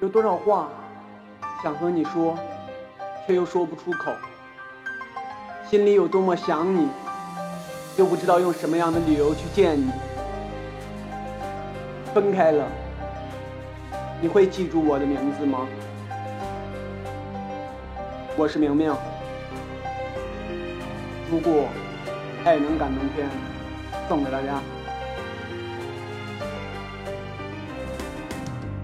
有多少话想和你说，却又说不出口。心里有多么想你，又不知道用什么样的理由去见你。分开了，你会记住我的名字吗？我是明明。如果爱能感动天，送给大家。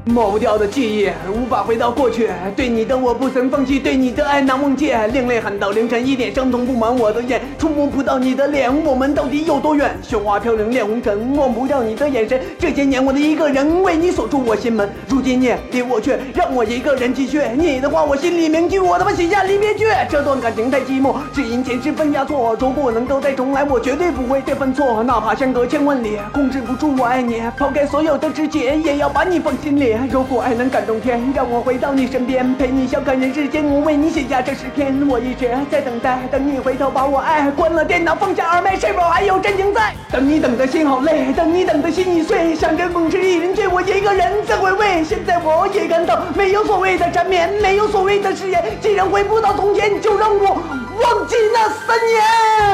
抹不掉的记忆，无法回到过去。对你的我不曾放弃，对你的爱难忘记。另类喊到凌晨一点，伤痛布满我的眼，触摸不到你的脸，我们到底有多远？雪花飘零恋红尘，忘不掉你的眼神。这些年我的一个人为你锁住我心门，如今你离我去，让我一个人继续。你的话我心里铭记，我他妈写下离别句。这段感情太寂寞，只因前世分下错。如果能够再重来，我绝对不会再犯错。哪怕相隔千万里，控制不住我爱你，抛开所有的枝节，也要把你放心里。如果爱能感动天，让我回到你身边，陪你笑看人世间。我为你写下这诗篇，我一直在等待，等你回头把我爱。关了电脑，放下耳麦，是否还有真情在？等你等的心好累，等你等的心已碎，想着梦是一人醉，我一个人在回味。现在我也感到没有所谓的缠绵，没有所谓的誓言。既然回不到从前，就让我忘记那三年。